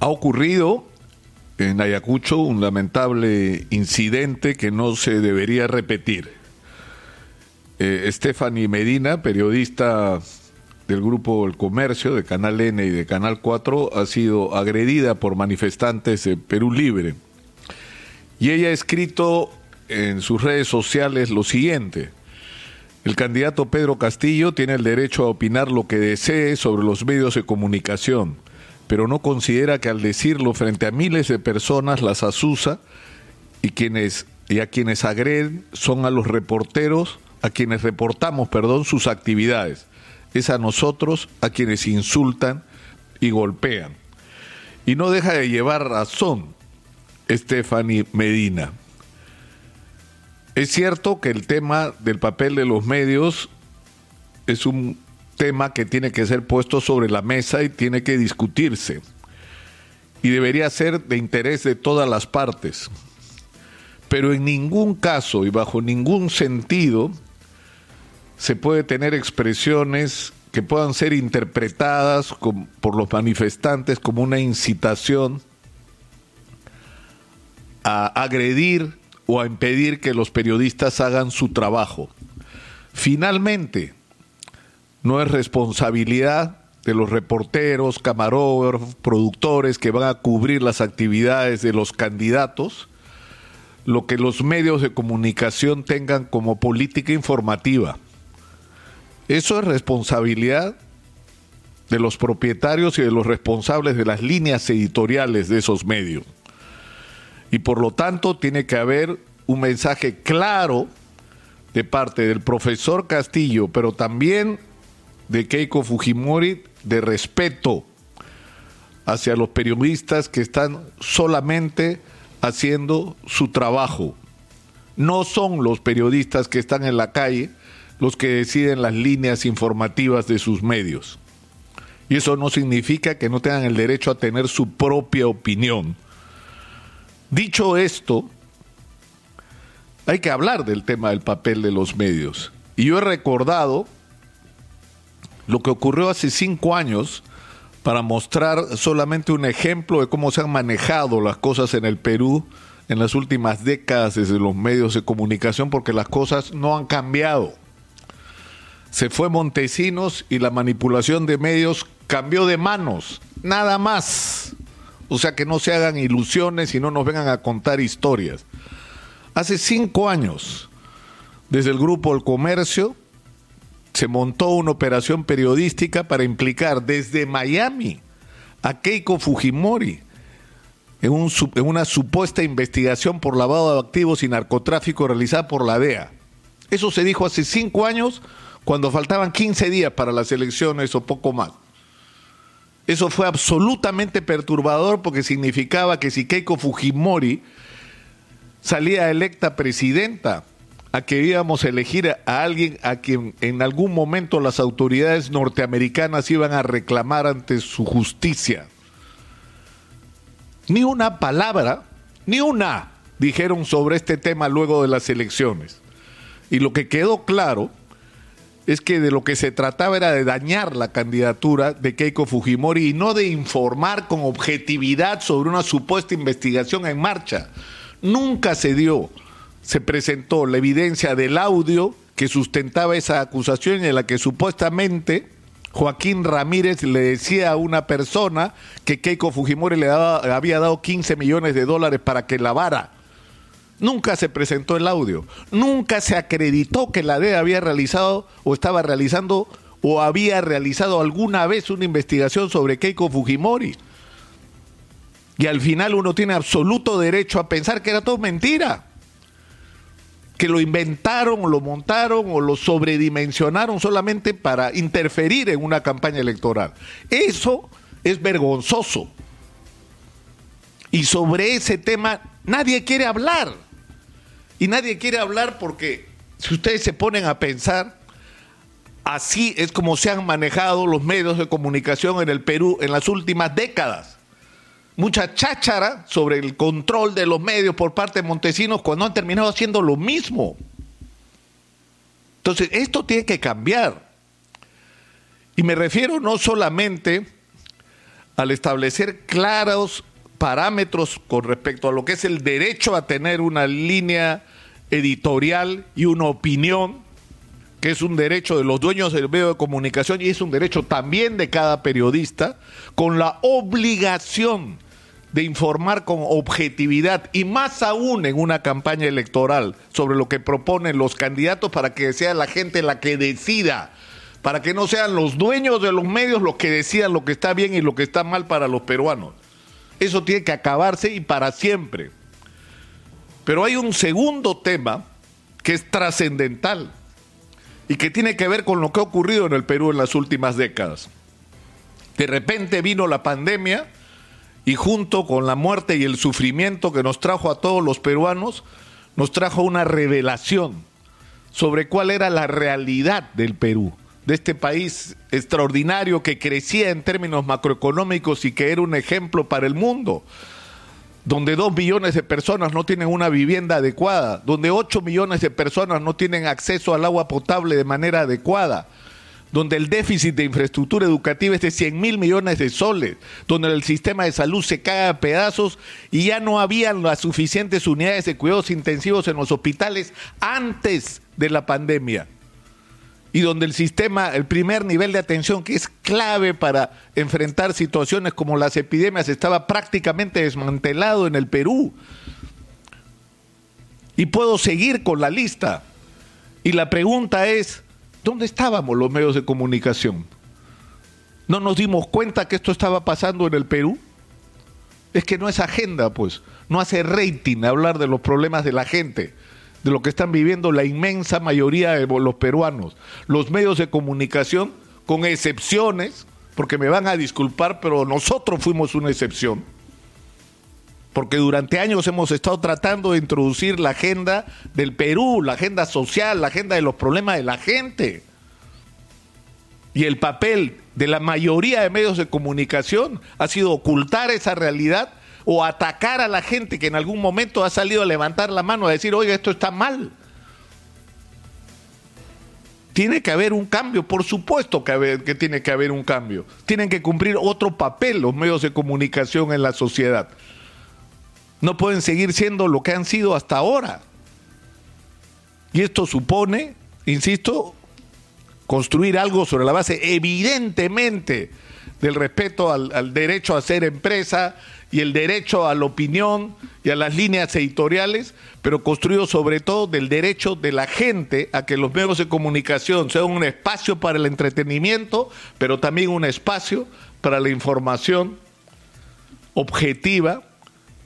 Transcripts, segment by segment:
Ha ocurrido en Ayacucho un lamentable incidente que no se debería repetir. Eh, Stephanie Medina, periodista del grupo El Comercio, de Canal N y de Canal 4, ha sido agredida por manifestantes de Perú Libre. Y ella ha escrito en sus redes sociales lo siguiente. El candidato Pedro Castillo tiene el derecho a opinar lo que desee sobre los medios de comunicación pero no considera que al decirlo frente a miles de personas las asusa y quienes y a quienes agreden son a los reporteros, a quienes reportamos, perdón, sus actividades. Es a nosotros a quienes insultan y golpean. Y no deja de llevar razón Stephanie Medina. Es cierto que el tema del papel de los medios es un tema que tiene que ser puesto sobre la mesa y tiene que discutirse. Y debería ser de interés de todas las partes. Pero en ningún caso y bajo ningún sentido se puede tener expresiones que puedan ser interpretadas por los manifestantes como una incitación a agredir o a impedir que los periodistas hagan su trabajo. Finalmente, no es responsabilidad de los reporteros, camarógrafos, productores que van a cubrir las actividades de los candidatos, lo que los medios de comunicación tengan como política informativa. Eso es responsabilidad de los propietarios y de los responsables de las líneas editoriales de esos medios. Y por lo tanto tiene que haber un mensaje claro de parte del profesor Castillo, pero también de Keiko Fujimori de respeto hacia los periodistas que están solamente haciendo su trabajo. No son los periodistas que están en la calle los que deciden las líneas informativas de sus medios. Y eso no significa que no tengan el derecho a tener su propia opinión. Dicho esto, hay que hablar del tema del papel de los medios. Y yo he recordado lo que ocurrió hace cinco años para mostrar solamente un ejemplo de cómo se han manejado las cosas en el Perú en las últimas décadas desde los medios de comunicación, porque las cosas no han cambiado. Se fue Montesinos y la manipulación de medios cambió de manos, nada más. O sea que no se hagan ilusiones y no nos vengan a contar historias. Hace cinco años, desde el grupo El Comercio, se montó una operación periodística para implicar desde Miami a Keiko Fujimori en, una supuesta investigación por lavado de activos y narcotráfico realizada por la DEA. Eso se dijo hace cinco años cuando faltaban 15 días para las elecciones o poco más. Eso fue absolutamente perturbador porque significaba que si Keiko Fujimori salía electa presidenta, a que íbamos a elegir a alguien a quien en algún momento las autoridades norteamericanas iban a reclamar ante su justicia. Ni una palabra, ni una, dijeron sobre este tema luego de las elecciones. Y lo que quedó claro es que de lo que se trataba era de dañar la candidatura de Keiko Fujimori y no de informar con objetividad sobre una supuesta investigación en marcha. Nunca se dio se presentó la evidencia del audio que sustentaba esa acusación en la que supuestamente Joaquín Ramírez le decía a una persona que Keiko Fujimori le había dado 15 millones de dólares para que lavara. Nunca se presentó el audio, nunca se acreditó que la DEA había realizado o estaba realizando o había realizado alguna vez una investigación sobre Keiko Fujimori. Y al final uno tiene absoluto derecho a pensar que era todo mentira que lo inventaron, lo montaron o lo sobredimensionaron solamente para interferir en una campaña electoral. Eso es vergonzoso. Y sobre ese tema nadie quiere hablar. Y nadie quiere hablar porque si ustedes se ponen a pensar, así es como se han manejado los medios de comunicación en el Perú en las últimas décadas mucha cháchara sobre el control de los medios por parte de Montesinos cuando han terminado haciendo lo mismo. Entonces, esto tiene que cambiar. Y me refiero no solamente al establecer claros parámetros con respecto a lo que es el derecho a tener una línea editorial y una opinión, que es un derecho de los dueños del medio de comunicación y es un derecho también de cada periodista, con la obligación de informar con objetividad y más aún en una campaña electoral sobre lo que proponen los candidatos para que sea la gente la que decida, para que no sean los dueños de los medios los que decidan lo que está bien y lo que está mal para los peruanos. Eso tiene que acabarse y para siempre. Pero hay un segundo tema que es trascendental y que tiene que ver con lo que ha ocurrido en el Perú en las últimas décadas. De repente vino la pandemia y junto con la muerte y el sufrimiento que nos trajo a todos los peruanos, nos trajo una revelación sobre cuál era la realidad del Perú, de este país extraordinario que crecía en términos macroeconómicos y que era un ejemplo para el mundo, donde dos millones de personas no tienen una vivienda adecuada, donde ocho millones de personas no tienen acceso al agua potable de manera adecuada, donde el déficit de infraestructura educativa es de 100 mil millones de soles, donde el sistema de salud se cae a pedazos y ya no habían las suficientes unidades de cuidados intensivos en los hospitales antes de la pandemia. Y donde el sistema, el primer nivel de atención que es clave para enfrentar situaciones como las epidemias estaba prácticamente desmantelado en el Perú. Y puedo seguir con la lista. Y la pregunta es, ¿Dónde estábamos los medios de comunicación? ¿No nos dimos cuenta que esto estaba pasando en el Perú? Es que no es agenda, pues. No hace rating hablar de los problemas de la gente, de lo que están viviendo la inmensa mayoría de los peruanos. Los medios de comunicación, con excepciones, porque me van a disculpar, pero nosotros fuimos una excepción porque durante años hemos estado tratando de introducir la agenda del Perú, la agenda social, la agenda de los problemas de la gente. Y el papel de la mayoría de medios de comunicación ha sido ocultar esa realidad o atacar a la gente que en algún momento ha salido a levantar la mano a decir, oiga, esto está mal. Tiene que haber un cambio, por supuesto que, que tiene que haber un cambio. Tienen que cumplir otro papel los medios de comunicación en la sociedad no pueden seguir siendo lo que han sido hasta ahora. Y esto supone, insisto, construir algo sobre la base evidentemente del respeto al, derecho a ser empresa y el derecho a la opinión y a las líneas editoriales, pero construido sobre todo del derecho de la gente a que los medios de comunicación sean un espacio para el entretenimiento, pero también un espacio para la información objetiva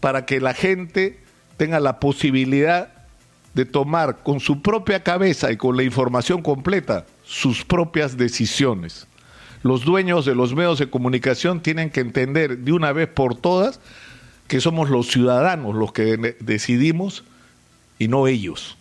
para que la gente tenga la posibilidad de tomar con su propia cabeza y con la información completa sus propias decisiones. Los dueños de los medios de comunicación tienen que entender de una vez por todas que somos los ciudadanos los que decidimos y no ellos.